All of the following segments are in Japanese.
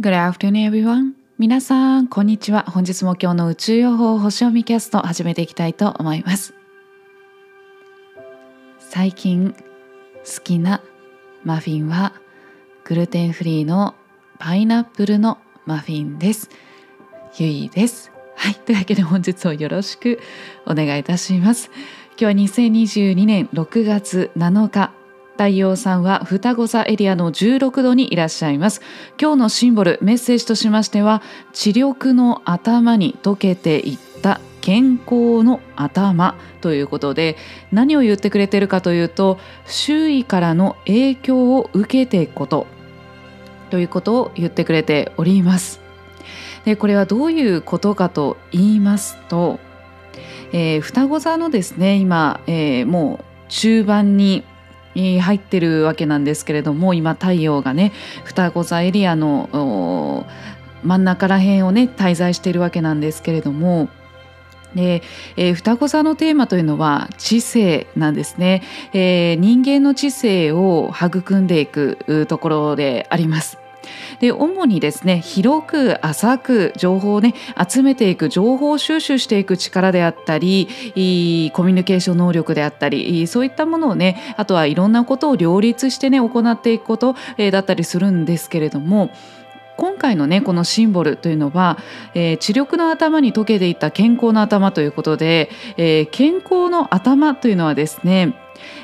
Good afternoon, everyone. 皆さん、こんにちは。本日も今日の宇宙予報星読みキャスト始めていきたいと思います。最近好きなマフィンはグルテンフリーのパイナップルのマフィンです。ゆいです。はい、というわけで本日をよろしくお願いいたします。今日は2022年6月7日太陽さんは双子座エリアの16度にいらっしゃいます。今日のシンボルメッセージとしましては知力の頭に溶けていった健康の頭ということで何を言ってくれてるかというと周囲からの影響を受けていくことということを言ってくれております。でこれはどういうことかと言いますと、えー、双子座のですね今、えー、もう中盤に入ってるわけなんですけれども今太陽がね双子座エリアの真ん中ら辺をね滞在しているわけなんですけれどもで、えー、双子座のテーマというのは知性なんですね、えー、人間の知性を育んでいくところであります。で主にですね広く浅く情報をね集めていく情報収集していく力であったりコミュニケーション能力であったりそういったものをねあとはいろんなことを両立してね行っていくこと、だったりするんですけれども今回のねこのシンボルというのは、えー、知力の頭に溶けていた健康の頭ということで、えー、健康の頭というのはですね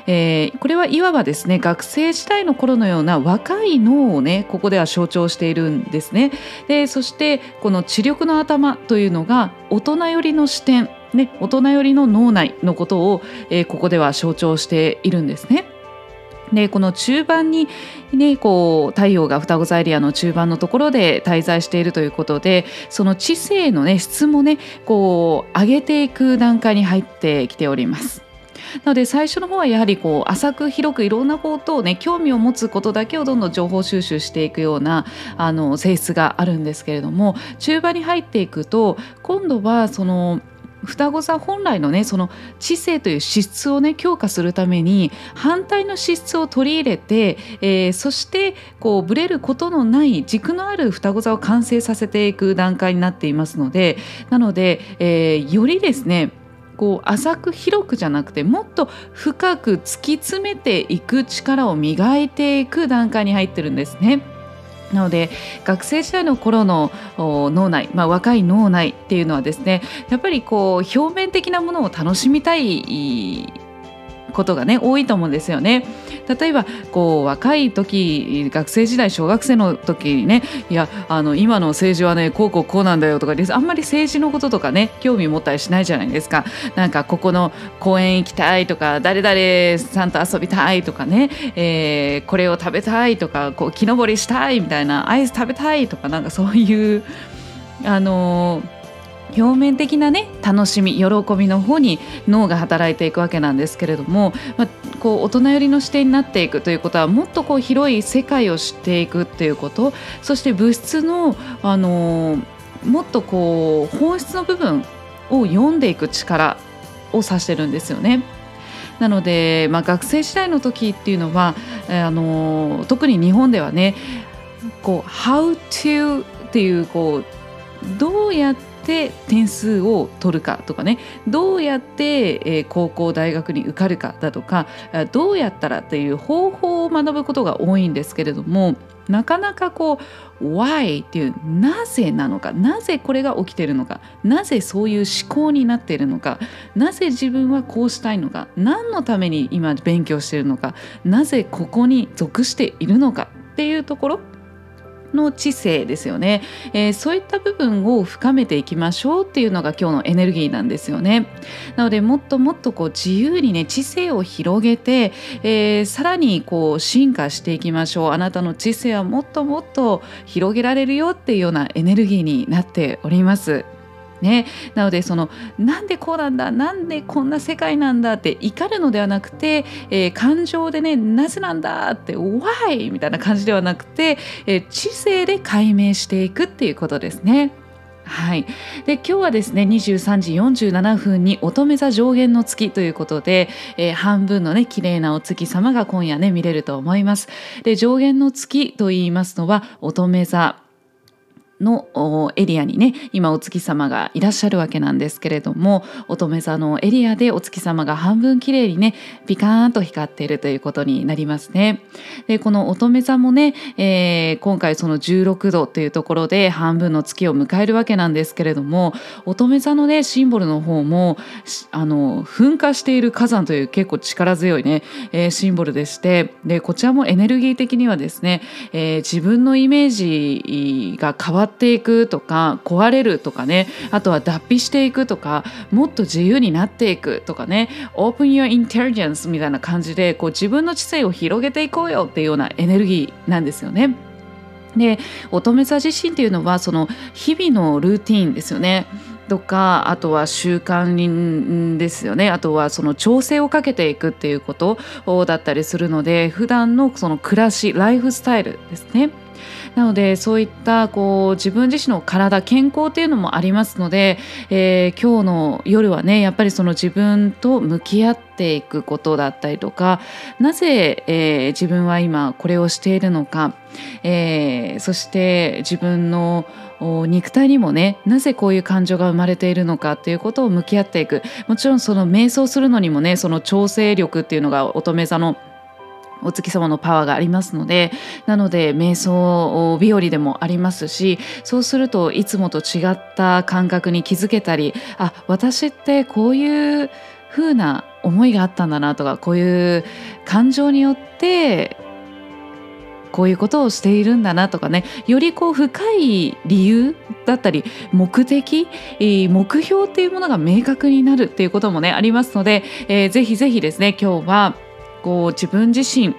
えー、これはいわばですね学生時代の頃のような若い脳をねここでは象徴しているんですね。でそしてこの知力の頭というのが大人寄りの視点ね、大人寄りの脳内のことを、えー、ここでは象徴しているんですね。でこの中盤に、ね、こう太陽が双子座エリアの中盤のところで滞在しているということでその知性の、ね、質もねこう上げていく段階に入ってきております。なので最初の方はやはりこう浅く広くいろんなことをね興味を持つことだけをどんどん情報収集していくようなあの性質があるんですけれども中盤に入っていくと今度はその双子座本来のねその知性という資質をね強化するために反対の資質を取り入れて、えー、そしてこうブレることのない軸のある双子座を完成させていく段階になっていますのでなので、えー、よりですねこう浅く広くじゃなくてもっと深く突き詰めていく力を磨いていく段階に入ってるんですね。なので学生時代の頃の脳内、まあ、若い脳内っていうのはですねやっぱりこう表面的なものを楽しみたいことがね多いと思うんですよね。例えばこう若い時学生時代小学生の時にねいやあの今の政治はねこうこうこうなんだよとかあんまり政治のこととかね興味持ったりしないじゃないですか。なんかここの公園行きたいとか誰々さんと遊びたいとかね、えー、これを食べたいとかこう木登りしたいみたいなアイス食べたいとかなんかそういうあのー表面的なね楽しみ喜びの方に脳が働いていくわけなんですけれども、まあ、こう大人寄りの視点になっていくということはもっとこう広い世界を知っていくっていうことそして物質の、あのもっとこう本質の部分を読んでいく力を指してるんですよね。なので、まあ、学生時代の時っていうのはあの特に日本ではねこう「How to」っていうこうどうやってて点数を取るかとかね。どうやって、え、高校大学に受かるかだとかどうやったらっていう方法を学ぶことが多いんですけれどもなかなかこう why っていうなぜなのかなぜこれが起きてるのかなぜそういう思考になっているのかなぜ自分はこうしたいのか何のために今勉強しているのかなぜここに属しているのかっていうところの知性ですよね、えー、そういった部分を深めていきましょうっていうのが今日のエネルギーなんですよね。なのでもっともっとこう自由にね知性を広げて、えー、さらにこう進化していきましょう。あなたの知性はもっともっと広げられるよっていうようなエネルギーになっております。ね、なのでそのなんでこうなんだなんでこんな世界なんだって怒るのではなくて、えー、感情でねなぜなんだって Why? みたいな感じではなくて、えー、知性で解明していくっていうことですね。はい、で今日はですね23時47分に乙女座上限の月ということで、えー、半分のね綺麗なお月様が今夜ね見れると思います。で上限の月と言いますのは乙女座のエリアにね今お月様がいらっしゃるわけなんですけれども乙女座のエリアでお月様が半分きれいにねピカーンと光っているということになりますね。でこの乙女座もね、えー、今回その16度というところで半分の月を迎えるわけなんですけれども乙女座のねシンボルの方もあの噴火している火山という結構力強いね、えー、シンボルでしてでこちらもエネルギー的にはですね、えー、自分のイメージが変わっていくとか壊れるとかねあとは脱皮していくとかもっと自由になっていくとかね Open your intelligence みたいな感じでこう自分の知性を広げていこうよっていうようなエネルギーなんですよね。で乙女座自身っていうのはその日々のルーティンですよね。とかあとは習慣ですよねあとはその調整をかけていくっていうことだったりするので普段のその暮らしライフスタイルですね。なのでそういったこう自分自身の体健康っていうのもありますので、えー、今日の夜はねやっぱりその自分と向き合っていくことだったりとかなぜ、えー、自分は今これをしているのか、えー、そして自分の肉体にもねなぜこういう感情が生まれているのかっていうことを向き合っていく。もちろんその瞑想するのにもねその調整力っていうのが乙女座のお月様のパワーがありますのでなので瞑想日和でもありますしそうするといつもと違った感覚に気づけたりあ私ってこういう風な思いがあったんだなとかこういう感情によってこういうことをしているんだなとかねよりこう深い理由だったり目的目標っていうものが明確になるっていうこともねありますので、えー、ぜひぜひですね今日はこう自分自身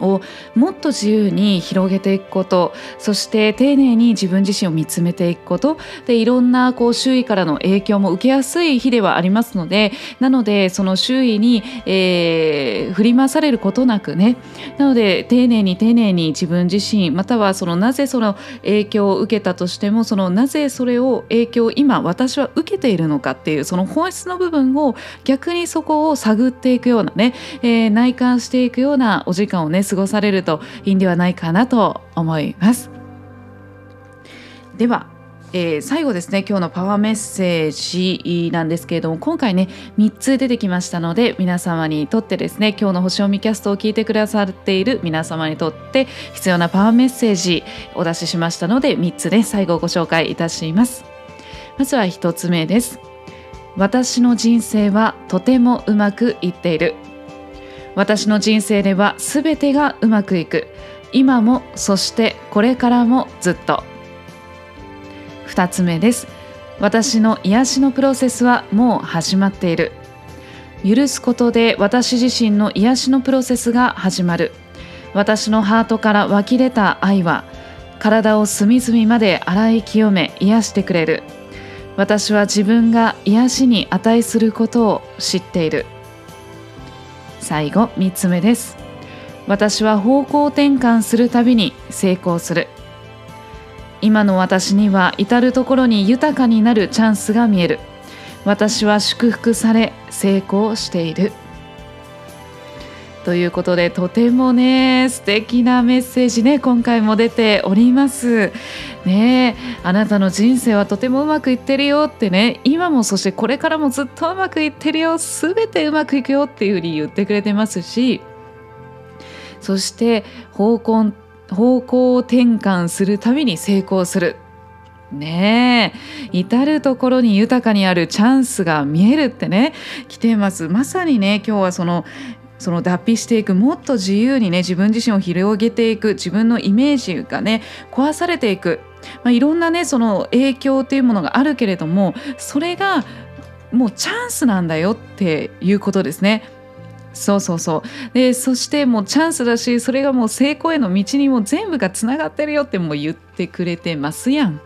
をもっと自由に広げていくことそして丁寧に自分自身を見つめていくことでいろんなこう周囲からの影響も受けやすい日ではありますのでなのでその周囲に、えー、振り回されることなくねなので丁寧に丁寧に自分自身またはそのなぜその影響を受けたとしてもそのなぜそれを影響を今私は受けているのかっていうその本質の部分を逆にそこを探っていくようなね、えー、内観していくようなお時間をね過ごされるといいんではないかなと思います。ではえー、最後ですね今日のパワーメッセージなんですけれども今回ね3つ出てきましたので皆様にとってですね今日の星読みキャストを聞いてくださっている皆様にとって必要なパワーメッセージお出ししましたので3つで最後ご紹介いたします。まずは1つ目です。私の人生はとてもうまくいっている。私の人生では全てがうまくいく。今もそしてこれからもずっと。2つ目です。私の癒しのプロセスはもう始まっている。許すことで私自身の癒しのプロセスが始まる。私のハートから湧き出た愛は体を隅々まで洗い清め癒してくれる。私は自分が癒しに値することを知っている。最後3つ目です。私は方向転換するたびに成功する。今の私には至る所に豊かになるチャンスが見える。私は祝福され成功している。ということでとてもね素敵なメッセージね今回も出ております。ねあなたの人生はとてもうまくいってるよってね今もそしてこれからもずっとうまくいってるよ全てうまくいくよっていうふうに言ってくれてますしそして方向方向転換するために成功する。ねえ至る所に豊かにあるチャンスが見えるってね来てます。まさにね今日はそのその脱皮していくもっと自由にね自分自身を広げていく自分のイメージがね壊されていく、まあ、いろんなねその影響っていうものがあるけれどもそれがもうチャンスなんだよっていうことですね。そうそうそうでそしてもうチャンスだしそれがもう成功への道にも全部がつながってるよってもう言ってくれてますやん。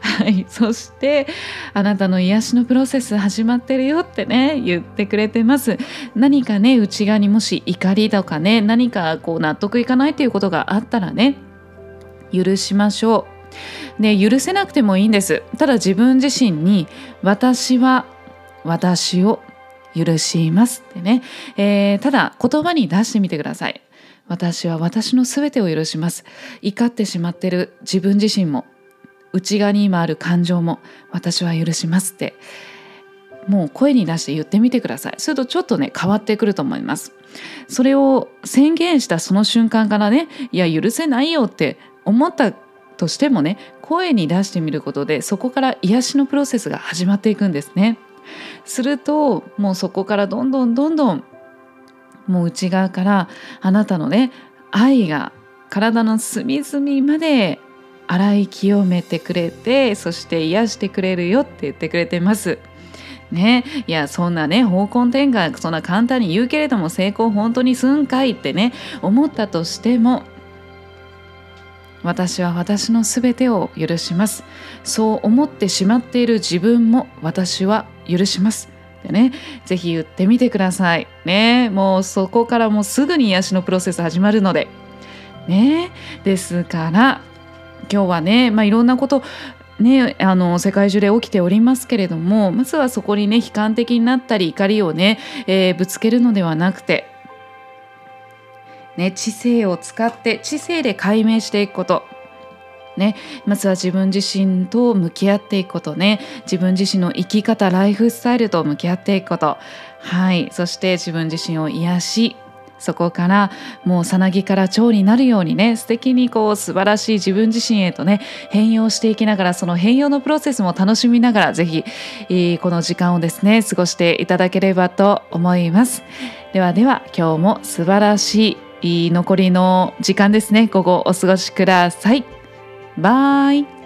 はい、そしてあなたの癒しのプロセス始まってるよってね言ってくれてます。何かね内側にもし怒りとかね何かこう納得いかないということがあったらね許しましょう。で許せなくてもいいんです。ただ自分自身に私は私を許しますってね、えー、ただ言葉に出してみてください。私は私の全てを許します。怒ってしまってる自分自身も内側に今ある感情も私は許しますってもう声に出して言ってみてください。するとちょっとね変わってくると思います。それを宣言したその瞬間からねいや許せないよって思ったとしてもね声に出してみることでそこから癒しのプロセスが始まっていくんですね。するともうそこからどんどんどんどんもう内側からあなたのね愛が体の隅々まで洗い清めてくれてそして癒してくれるよって言ってくれてます。ね、いやそんなね方向転換そんな簡単に言うけれども成功本当にすんかいってね思ったとしても私は私のすべてを許します。そう思ってしまっている自分も私は許します。でねぜひ言ってみてください。ね。もうそこからもうすぐに癒しのプロセス始まるので。ね。ですから今日はね、まあ、いろんなことね、あの世界中で起きておりますけれどもまずはそこにね悲観的になったり怒りをね、えー、ぶつけるのではなくて、ね、知性を使って知性で解明していくこと。ね、まずは自分自身と向き合っていくこと。ね自分自身の生き方ライフスタイルと向き合っていくこと。はい。そして自分自身を癒しそこからもうさなぎから蝶になるようにね素敵にこう素晴らしい自分自身へとね変容していきながらその変容のプロセスも楽しみながら是非、この時間をですね過ごしていただければと思います。ではでは今日も素晴らしい残りの時間ですね午後お過ごしください。バイ。